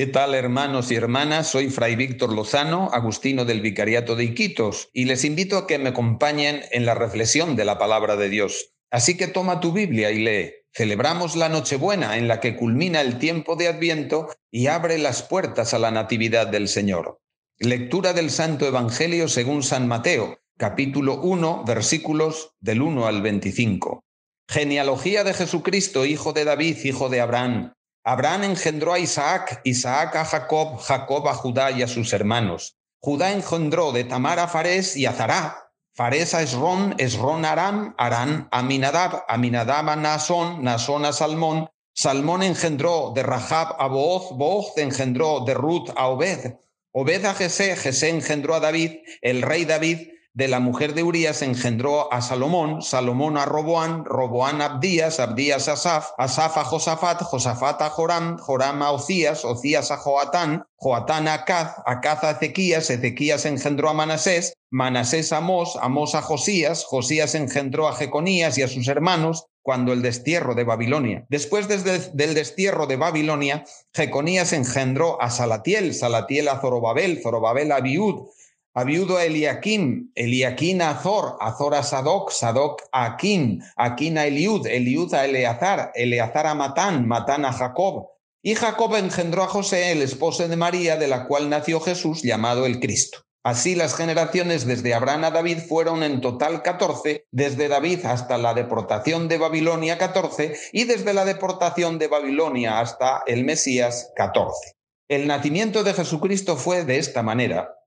¿Qué tal hermanos y hermanas? Soy Fray Víctor Lozano, agustino del Vicariato de Iquitos, y les invito a que me acompañen en la reflexión de la palabra de Dios. Así que toma tu Biblia y lee. Celebramos la Nochebuena en la que culmina el tiempo de Adviento y abre las puertas a la Natividad del Señor. Lectura del Santo Evangelio según San Mateo, capítulo 1, versículos del 1 al 25. Genealogía de Jesucristo, hijo de David, hijo de Abraham. Abraham engendró a Isaac, Isaac a Jacob, Jacob a Judá y a sus hermanos. Judá engendró de Tamar a Fares y a Zará. Fares a Esrón, Esrón a Aram, Arán a Minadab, Aminadab a Nasón, Nasón a Salmón. Salmón engendró de Rahab a Booz, Booz engendró de Ruth a Obed. Obed a Jesé, Jesé engendró a David, el rey David de la mujer de Urías engendró a Salomón, Salomón a Roboán, Roboán a Abdías, Abdías a Asaf, Asaf a Josafat, Josafat a Joram, Joram a Ocías, Ocías a Joatán, Joatán a Acaz, Acaz a Ezequías, Ezequías engendró a Manasés, Manasés a Amós, Amós a Josías, Josías engendró a Jeconías y a sus hermanos, cuando el destierro de Babilonia. Después del destierro de Babilonia, Jeconías engendró a Salatiel, Salatiel a Zorobabel, Zorobabel a Biud, a viudo a Eliakim, Eliakim a Azor, Azor a Sadoc, Sadoc a Akin, Akin a Eliud, Eliud a Eleazar, Eleazar a Matán, Matán a Jacob. Y Jacob engendró a José, el esposo de María, de la cual nació Jesús, llamado el Cristo. Así las generaciones desde Abraham a David fueron en total 14, desde David hasta la deportación de Babilonia 14 y desde la deportación de Babilonia hasta el Mesías 14. El nacimiento de Jesucristo fue de esta manera.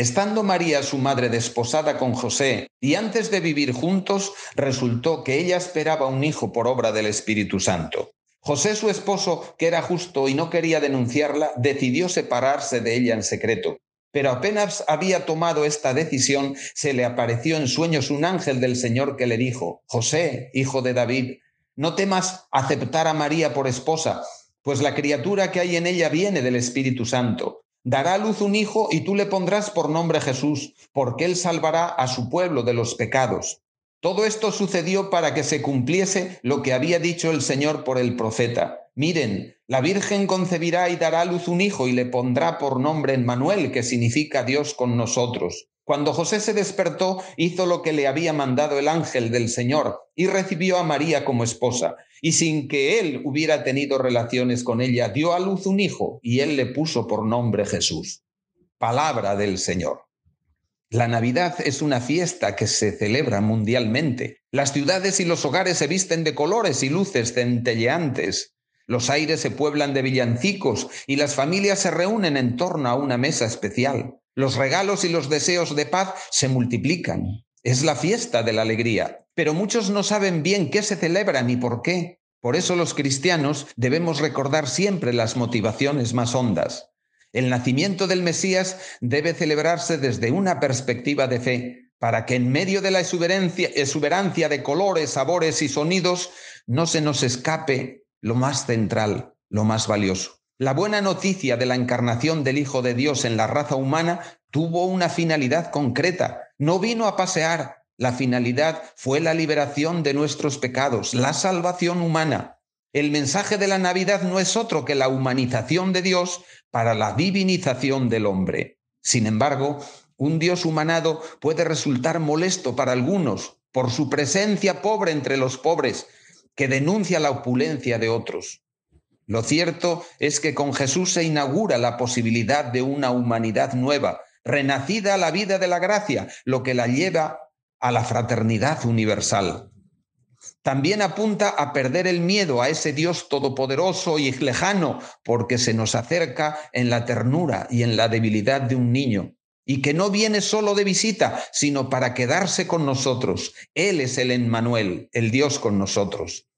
Estando María, su madre, desposada con José, y antes de vivir juntos, resultó que ella esperaba un hijo por obra del Espíritu Santo. José, su esposo, que era justo y no quería denunciarla, decidió separarse de ella en secreto. Pero apenas había tomado esta decisión, se le apareció en sueños un ángel del Señor que le dijo, José, hijo de David, no temas aceptar a María por esposa, pues la criatura que hay en ella viene del Espíritu Santo Dará luz un hijo y tú le pondrás por nombre Jesús, porque él salvará a su pueblo de los pecados. Todo esto sucedió para que se cumpliese lo que había dicho el Señor por el profeta. Miren, la Virgen concebirá y dará luz un hijo y le pondrá por nombre Emmanuel, que significa Dios con nosotros. Cuando José se despertó, hizo lo que le había mandado el ángel del Señor y recibió a María como esposa y sin que él hubiera tenido relaciones con ella, dio a luz un hijo y él le puso por nombre Jesús. Palabra del Señor. La Navidad es una fiesta que se celebra mundialmente. Las ciudades y los hogares se visten de colores y luces centelleantes. Los aires se pueblan de villancicos y las familias se reúnen en torno a una mesa especial. Los regalos y los deseos de paz se multiplican. Es la fiesta de la alegría, pero muchos no saben bien qué se celebra ni por qué. Por eso los cristianos debemos recordar siempre las motivaciones más hondas. El nacimiento del Mesías debe celebrarse desde una perspectiva de fe, para que en medio de la exuberancia, de colores, sabores y sonidos no se nos escape lo más central, lo más valioso. La buena noticia de la encarnación del Hijo de Dios en la raza humana tuvo una finalidad concreta, no vino a pasear. La finalidad fue la liberación de nuestros pecados, la salvación humana. El mensaje de la Navidad no es otro que la humanización de Dios para la divinización del hombre. Sin embargo, un Dios humanado puede resultar molesto para algunos por su presencia pobre entre los pobres, que denuncia la opulencia de otros. Lo cierto es que con Jesús se inaugura la posibilidad de una humanidad nueva, renacida a la vida de la gracia, lo que la lleva a la fraternidad universal. También apunta a perder el miedo a ese Dios todopoderoso y lejano, porque se nos acerca en la ternura y en la debilidad de un niño, y que no viene solo de visita, sino para quedarse con nosotros. Él es el Emmanuel, el Dios con nosotros.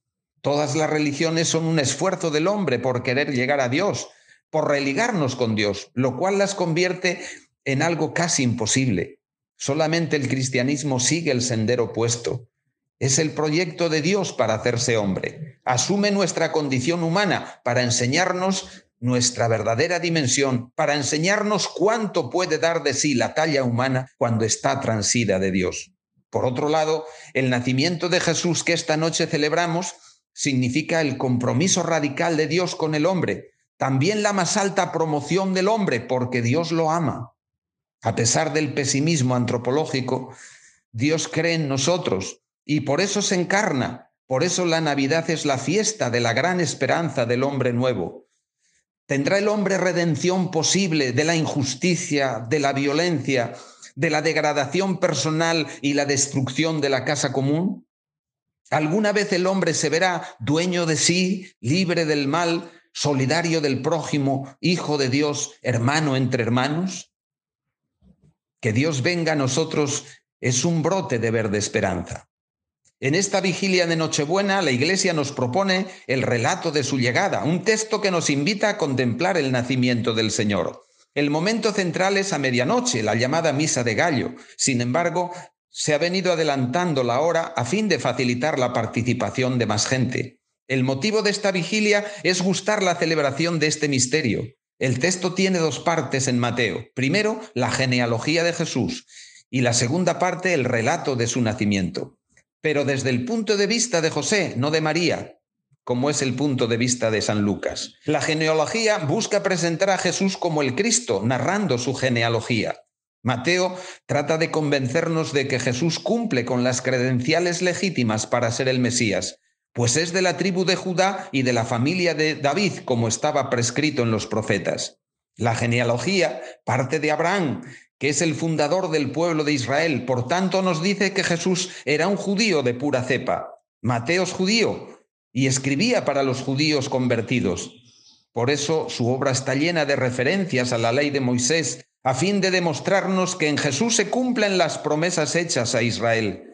Todas las religiones son un esfuerzo del hombre por querer llegar a Dios, por religarnos con Dios, lo cual las convierte en algo casi imposible. Solamente el cristianismo sigue el sendero opuesto. Es el proyecto de Dios para hacerse hombre. Asume nuestra condición humana para enseñarnos nuestra verdadera dimensión, para enseñarnos cuánto puede dar de sí la talla humana cuando está transida de Dios. Por otro lado, el nacimiento de Jesús que esta noche celebramos significa el compromiso radical de Dios con el hombre, también la más alta promoción del hombre, porque Dios lo ama. A pesar del pesimismo antropológico, Dios cree en nosotros y por eso se encarna. Por eso la Navidad es la fiesta de la gran esperanza del hombre nuevo. ¿Tendrá el hombre redención posible de la injusticia, de la violencia, de la degradación personal y la destrucción de la casa común? ¿Alguna vez el hombre se verá dueño de sí, libre del mal, solidario del prójimo, hijo de Dios, hermano entre hermanos? Que Dios venga a nosotros es un brote de verde esperanza. En esta vigilia de Nochebuena, la Iglesia nos propone el relato de su llegada, un texto que nos invita a contemplar el nacimiento del Señor. El momento central es a medianoche, la llamada misa de gallo. Sin embargo, se ha venido adelantando la hora a fin de facilitar la participación de más gente. El motivo de esta vigilia es gustar la celebración de este misterio. El texto tiene dos partes en Mateo. Primero, la genealogía de Jesús y la segunda parte, el relato de su nacimiento. Pero desde el punto de vista de José, no de María, como es el punto de vista de San Lucas. La genealogía busca presentar a Jesús como el Cristo, narrando su genealogía. Mateo trata de convencernos de que Jesús cumple con las credenciales legítimas para ser el Mesías, pues es de la tribu de Judá y de la familia de David, como estaba prescrito en los profetas. La genealogía parte de Abraham, que es el fundador del pueblo de Israel, por tanto nos dice que Jesús era un judío de pura cepa. Mateo es judío y escribía para los judíos convertidos. Por eso su obra está llena de referencias a la ley de Moisés, a fin de demostrarnos que en Jesús se cumplen las promesas hechas a Israel.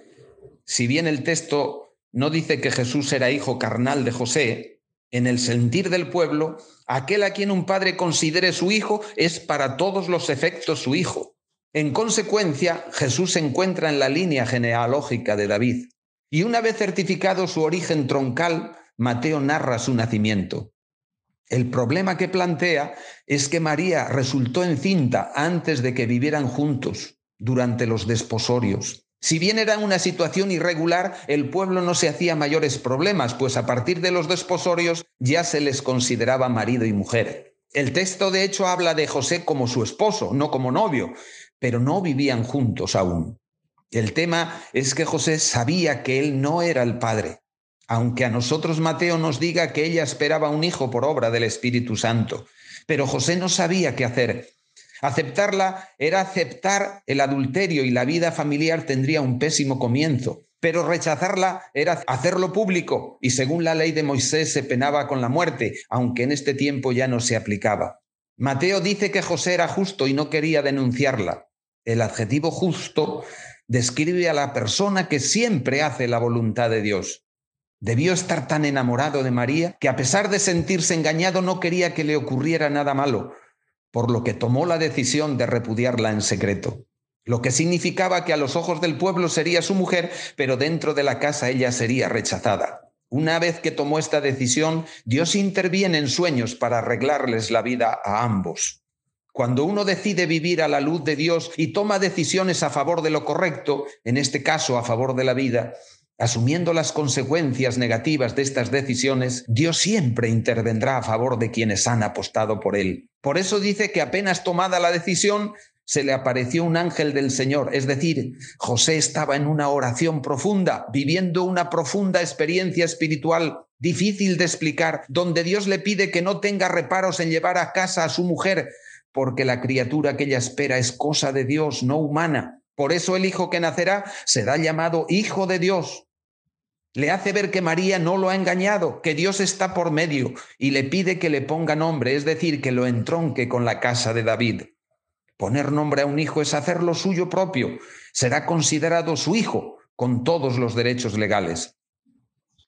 Si bien el texto no dice que Jesús era hijo carnal de José, en el sentir del pueblo, aquel a quien un padre considere su hijo es para todos los efectos su hijo. En consecuencia, Jesús se encuentra en la línea genealógica de David. Y una vez certificado su origen troncal, Mateo narra su nacimiento. El problema que plantea es que María resultó encinta antes de que vivieran juntos durante los desposorios. Si bien era una situación irregular, el pueblo no se hacía mayores problemas, pues a partir de los desposorios ya se les consideraba marido y mujer. El texto de hecho habla de José como su esposo, no como novio, pero no vivían juntos aún. El tema es que José sabía que él no era el padre, aunque a nosotros Mateo nos diga que ella esperaba un hijo por obra del Espíritu Santo. Pero José no sabía qué hacer Aceptarla era aceptar el adulterio y la vida familiar tendría un pésimo comienzo. Pero rechazarla era hacerlo público y según la ley de Moisés se penaba con la muerte, aunque en este tiempo ya no se aplicaba. Mateo dice que José era justo y no quería denunciarla. El adjetivo justo describe a la persona que siempre hace la voluntad de Dios. Debió estar tan enamorado de María que a pesar de sentirse engañado no quería que le ocurriera nada malo, por lo que tomó la decisión de repudiarla en secreto, lo que significaba que a los ojos del pueblo sería su mujer, pero dentro de la casa ella sería rechazada. Una vez que tomó esta decisión, Dios interviene en sueños para arreglarles la vida a ambos. Cuando uno decide vivir a la luz de Dios y toma decisiones a favor de lo correcto, en este caso a favor de la vida, Asumiendo las consecuencias negativas de estas decisiones, Dios siempre intervendrá a favor de quienes han apostado por Él. Por eso dice que apenas tomada la decisión, se le apareció un ángel del Señor. Es decir, José estaba en una oración profunda, viviendo una profunda experiencia espiritual difícil de explicar, donde Dios le pide que no tenga reparos en llevar a casa a su mujer, porque la criatura que ella espera es cosa de Dios, no humana. Por eso el hijo que nacerá será llamado Hijo de Dios. Le hace ver que María no lo ha engañado, que Dios está por medio y le pide que le ponga nombre, es decir, que lo entronque con la casa de David. Poner nombre a un hijo es hacer lo suyo propio. Será considerado su hijo con todos los derechos legales.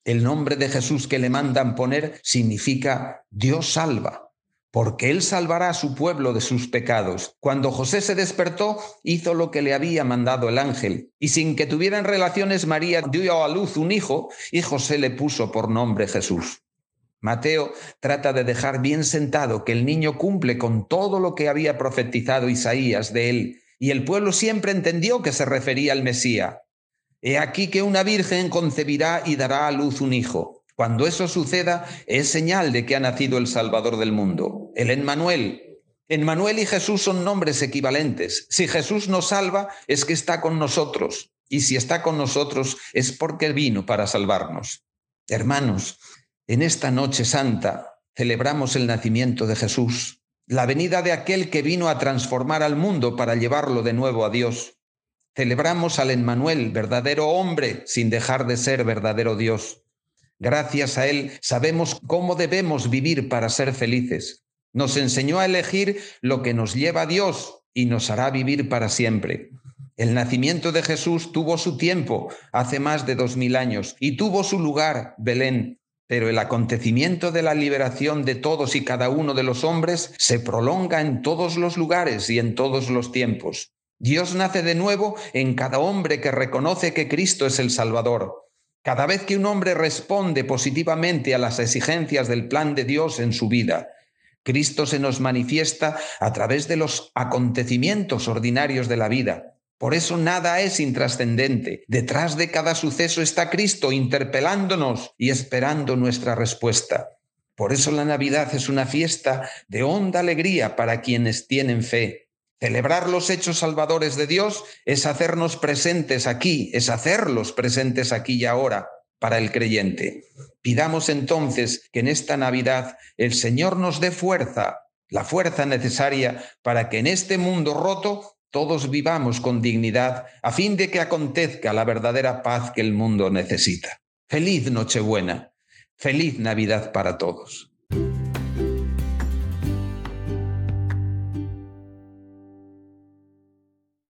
El nombre de Jesús que le mandan poner significa Dios salva porque él salvará a su pueblo de sus pecados. Cuando José se despertó, hizo lo que le había mandado el ángel, y sin que tuvieran relaciones, María dio a luz un hijo, y José le puso por nombre Jesús. Mateo trata de dejar bien sentado que el niño cumple con todo lo que había profetizado Isaías de él, y el pueblo siempre entendió que se refería al Mesías. He aquí que una virgen concebirá y dará a luz un hijo Cuando eso suceda, es señal de que ha nacido el Salvador del mundo, el Emmanuel. Emmanuel y Jesús son nombres equivalentes. Si Jesús nos salva, es que está con nosotros. Y si está con nosotros, es porque vino para salvarnos. Hermanos, en esta noche santa celebramos el nacimiento de Jesús, la venida de aquel que vino a transformar al mundo para llevarlo de nuevo a Dios. Celebramos al Emmanuel, verdadero hombre, sin dejar de ser verdadero Dios. Gracias a Él sabemos cómo debemos vivir para ser felices. Nos enseñó a elegir lo que nos lleva a Dios y nos hará vivir para siempre. El nacimiento de Jesús tuvo su tiempo hace más de dos mil años y tuvo su lugar, Belén, pero el acontecimiento de la liberación de todos y cada uno de los hombres se prolonga en todos los lugares y en todos los tiempos. Dios nace de nuevo en cada hombre que reconoce que Cristo es el Salvador. Cada vez que un hombre responde positivamente a las exigencias del plan de Dios en su vida, Cristo se nos manifiesta a través de los acontecimientos ordinarios de la vida. Por eso nada es intrascendente. Detrás de cada suceso está Cristo interpelándonos y esperando nuestra respuesta. Por eso la Navidad es una fiesta de honda alegría para quienes tienen fe. Celebrar los hechos salvadores de Dios es hacernos presentes aquí, es hacerlos presentes aquí y ahora para el creyente. Pidamos entonces que en esta Navidad el Señor nos dé fuerza, la fuerza necesaria para que en este mundo roto todos vivamos con dignidad a fin de que acontezca la verdadera paz que el mundo necesita. Feliz Nochebuena, feliz Navidad para todos.